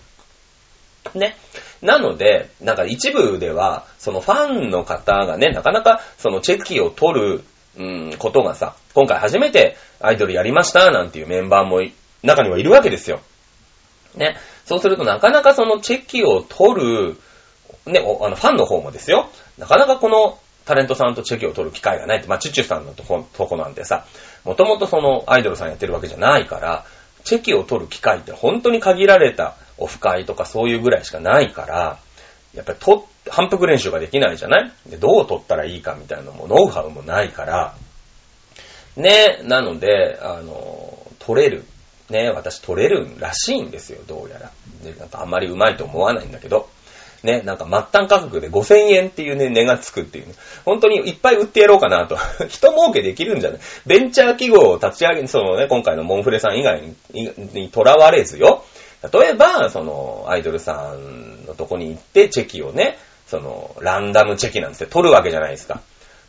ね。なので、なんか一部では、そのファンの方がね、なかなかそのチェキを取る、うん、ことがさ、今回初めてアイドルやりましたなんていうメンバーも中にはいるわけですよ。ね。そうするとなかなかそのチェキを取る、ね、あのファンの方もですよ。なかなかこのタレントさんとチェキを取る機会がないって、まあ、チュチュさんのとこ、とこなんてさ、もともとそのアイドルさんやってるわけじゃないから、チェキを取る機会って本当に限られたオフ会とかそういうぐらいしかないから、やっぱりと、反復練習ができないじゃない？で、どう取ったらいいかみたいなのもノウハウもないから、ね、なので、あの、取れる。ね、私取れるらしいんですよ、どうやら。で、なんかあんまり上手いと思わないんだけど。ね、なんか末端価格で5000円っていうね、値がつくっていうね。本当にいっぱい売ってやろうかなと。人儲けできるんじゃない？ベンチャー企業を立ち上げ、そのね、今回のモンフレさん以外に、にとらわれずよ。例えば、その、アイドルさんのとこに行ってチェキをね、その、ランダムチェキなんて取るわけじゃないですか。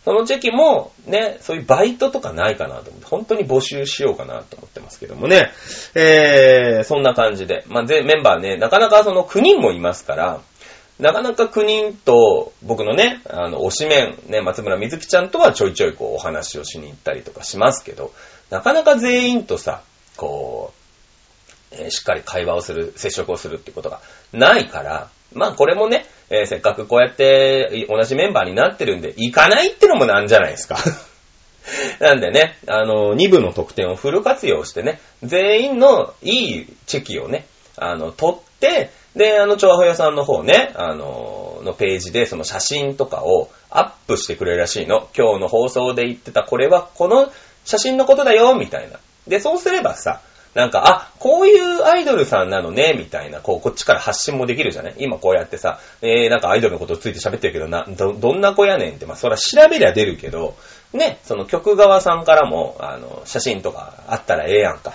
そのチェキも、ね、そういうバイトとかないかなと思って、本当に募集しようかなと思ってますけどもね。えー、そんな感じで。まあ、メンバーね、なかなかその9人もいますから、なかなか9人と、僕のね、あの、推しメン、ね、松村みずきちゃんとはちょいちょいこうお話をしに行ったりとかしますけど、なかなか全員とさ、こう、えー、しっかり会話をする、接触をするってことがないから、まあこれもね、えー、せっかくこうやって同じメンバーになってるんで、行かないってのもなんじゃないですか。なんでね、あの、2部の得点をフル活用してね、全員のいいチェキをね、あの、取って、で、あの、調和屋さんの方ね、あの、のページでその写真とかをアップしてくれるらしいの。今日の放送で言ってたこれはこの写真のことだよ、みたいな。で、そうすればさ、なんか、あ、こういうアイドルさんなのね、みたいな、こう、こっちから発信もできるじゃない？今こうやってさ、えー、なんかアイドルのことついて喋ってるけどな、ど、どんな子やねんって、まあ、そら調べりゃ出るけど、ね、その曲側さんからも、あの、写真とかあったらええやんか。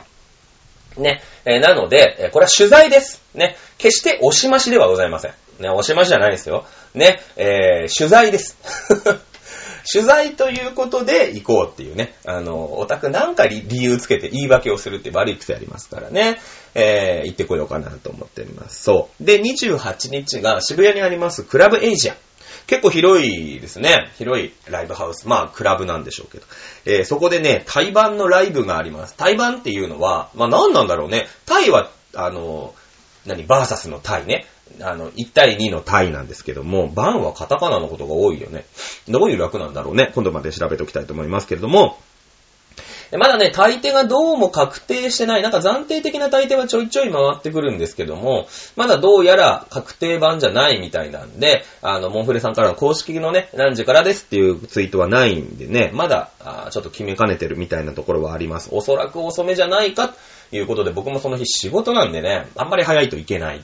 ね、えー、なので、えー、これは取材です。ね、決して押し増しではございません。ね、押し増しじゃないですよ。ね、えー、取材です。取材ということで行こうっていうね。あの、オタクなんか理由つけて言い訳をするって悪い癖ありますからね。えー、行ってこようかなと思っております。そう。で、28日が渋谷にありますクラブエイジア。結構広いですね。広いライブハウス。まあ、クラブなんでしょうけど。えー、そこでね、タイ版のライブがあります。タイ版っていうのは、まあ何なんだろうね。タイは、あの、何、バーサスのタイね。あの、1対2のタイなんですけども、バンはカタカナのことが多いよね。どういう楽なんだろうね。今度まで調べておきたいと思いますけれども、まだね、大抵がどうも確定してない。なんか暫定的な大抵はちょいちょい回ってくるんですけども、まだどうやら確定版じゃないみたいなんで、あの、モンフレさんからの公式のね、何時からですっていうツイートはないんでね、まだ、ちょっと決めかねてるみたいなところはあります。おそらく遅めじゃないか、ということで、僕もその日仕事なんでね、あんまり早いといけない。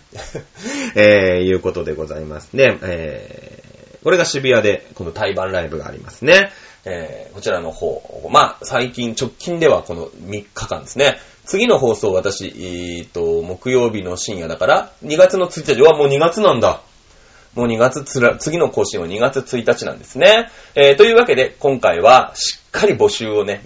えー、いうことでございますね。えー、これが渋谷で、この対バンライブがありますね。えー、こちらの方。まあ、最近、直近ではこの3日間ですね。次の放送私、えー、と、木曜日の深夜だから、2月の1日はもう2月なんだ。もう2月つら、次の更新は2月1日なんですね。えー、というわけで、今回はしっかり募集をね、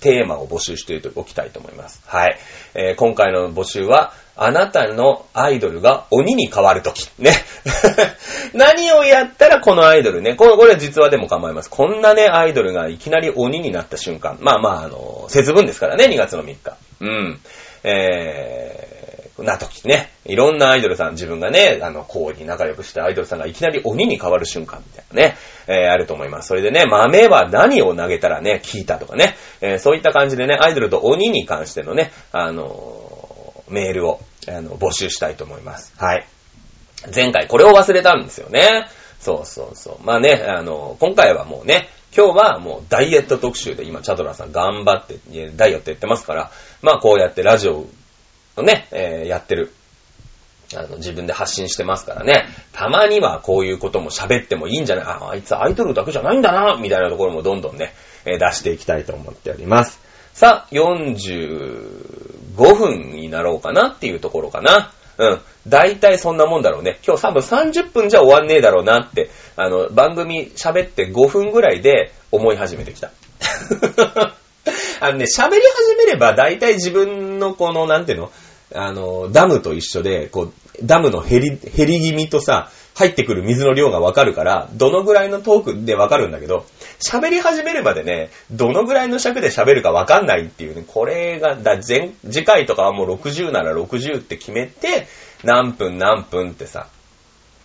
テーマを募集しておきたいと思います。はい。えー、今回の募集は、あなたのアイドルが鬼に変わるとき。ね。何をやったらこのアイドルね、これ、これ実話でも構います。こんなね、アイドルがいきなり鬼になった瞬間。まあまあ、あの、節分ですからね、2月の3日。うん。えー、な時ね、いろんなアイドルさん、自分がね、あの、こうに仲良くしたアイドルさんがいきなり鬼に変わる瞬間みたいなね、えー、あると思います。それでね、豆は何を投げたらね、聞いたとかね、えー、そういった感じでね、アイドルと鬼に関してのね、あのメールを、あの、募集したいと思います。はい。前回これを忘れたんですよね。そうそうそう。まあね、あの、今回はもうね、今日はもうダイエット特集で今、チャドラさん頑張って、ダイエットやってますから、まあこうやってラジオをね、えー、やってる。あの、自分で発信してますからね。たまにはこういうことも喋ってもいいんじゃない？あ、あいつアイドルだけじゃないんだな、みたいなところもどんどんね、え、出していきたいと思っております。さあ、5分になろうかなっていうところかな。うん。大体そんなもんだろうね。今日多分30分じゃ終わんねえだろうなって、あの、番組喋って5分ぐらいで思い始めてきた。あのね、喋り始めれば大体自分のこの、なんていうの？あの、ダムと一緒で、こう、ダムの減り、減り気味とさ、入ってくる水の量がわかるから、どのぐらいのトークでわかるんだけど、喋り始めるまでね、どのぐらいの尺で喋るかわかんないっていうね、これが、だ、前、次回とかはもう60なら60って決めて、何分何分ってさ、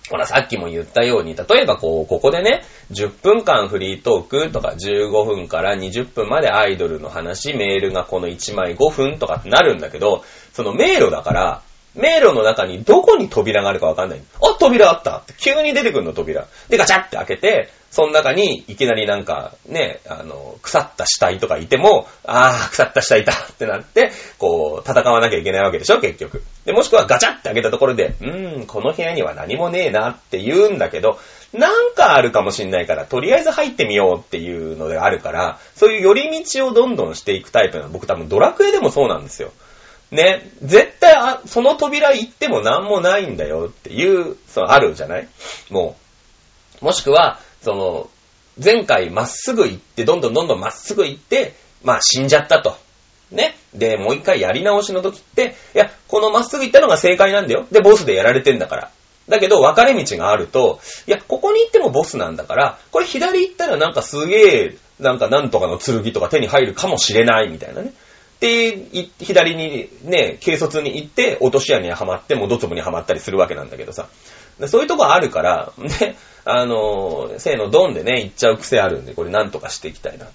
ほら、さっきも言ったように、例えばこう、ここでね、10分間フリートークとか15分から20分までアイドルの話、メールがこの1枚5分とかってなるんだけど、その迷路だから、迷路の中にどこに扉があるかわかんない。あ、扉あったって急に出てくるの扉。で、ガチャって開けて、その中にいきなりなんかね、あの、腐った死体とかいても、あー、腐った死体いたってなって、こう、戦わなきゃいけないわけでしょ、結局。で、もしくはガチャって開けたところで、うーん、この部屋には何もねえなって言うんだけど、なんかあるかもしんないから、とりあえず入ってみようっていうのであるから、そういう寄り道をどんどんしていくタイプなの。僕多分ドラクエでもそうなんですよ。ね、絶対あ、その扉行っても何もないんだよっていう、そのあるじゃない？もう。もしくは、その、前回まっすぐ行って、どんどんどんどんまっすぐ行って、まあ死んじゃったと。ね？で、もう一回やり直しの時って、いや、このまっすぐ行ったのが正解なんだよ。で、ボスでやられてんだから。だけど、分かれ道があると、いや、ここに行ってもボスなんだから、これ左行ったらなんかすげえ、なんかなんとかの剣とか手に入るかもしれないみたいなね。で、左にね、軽率に行って、落とし穴にはまって、もうドツボにはまったりするわけなんだけどさ。そういうとこあるから、ね、あの、せーのドンでね、行っちゃう癖あるんで、これなんとかしていきたいなと。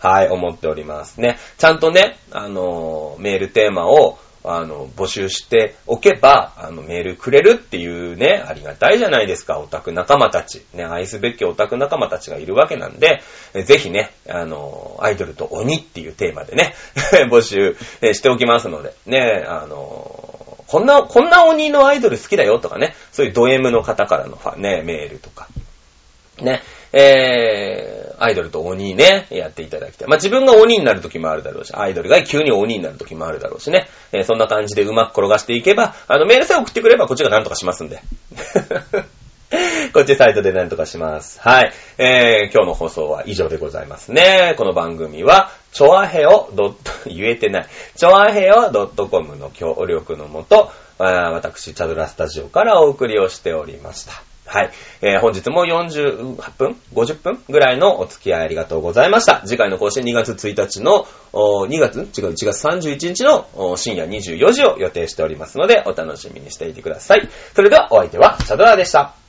はい、思っておりますね。ちゃんとね、あの、メールテーマを、あの、募集しておけば、あの、メールくれるっていうね、ありがたいじゃないですか、オタク仲間たち。ね、愛すべきオタク仲間たちがいるわけなんで、ぜひね、あの、アイドルと鬼っていうテーマでね、募集しておきますので、ね、あの、こんな、こんな鬼のアイドル好きだよとかね、そういうド M の方からのね、メールとか、ね、えー、アイドルと鬼ね、やっていただきたい。まあ、自分が鬼になる時もあるだろうし、アイドルが急に鬼になる時もあるだろうしね。えー、そんな感じでうまく転がしていけば、あの、メールさえ送ってくればこっちが何とかしますんで。こっちサイトで何とかします。はい。えー、今日の放送は以上でございますね。この番組は、ちょあへお、言えてない。ちょあへお .com の協力のもと、私、チャドラスタジオからお送りをしておりました。はい。えー、本日も48分 ?50 分ぐらいのお付き合いありがとうございました。次回の更新2月1日の、2月？違う、1月31日の深夜24時を予定しておりますので、お楽しみにしていてください。それではお相手は、シャドラでした。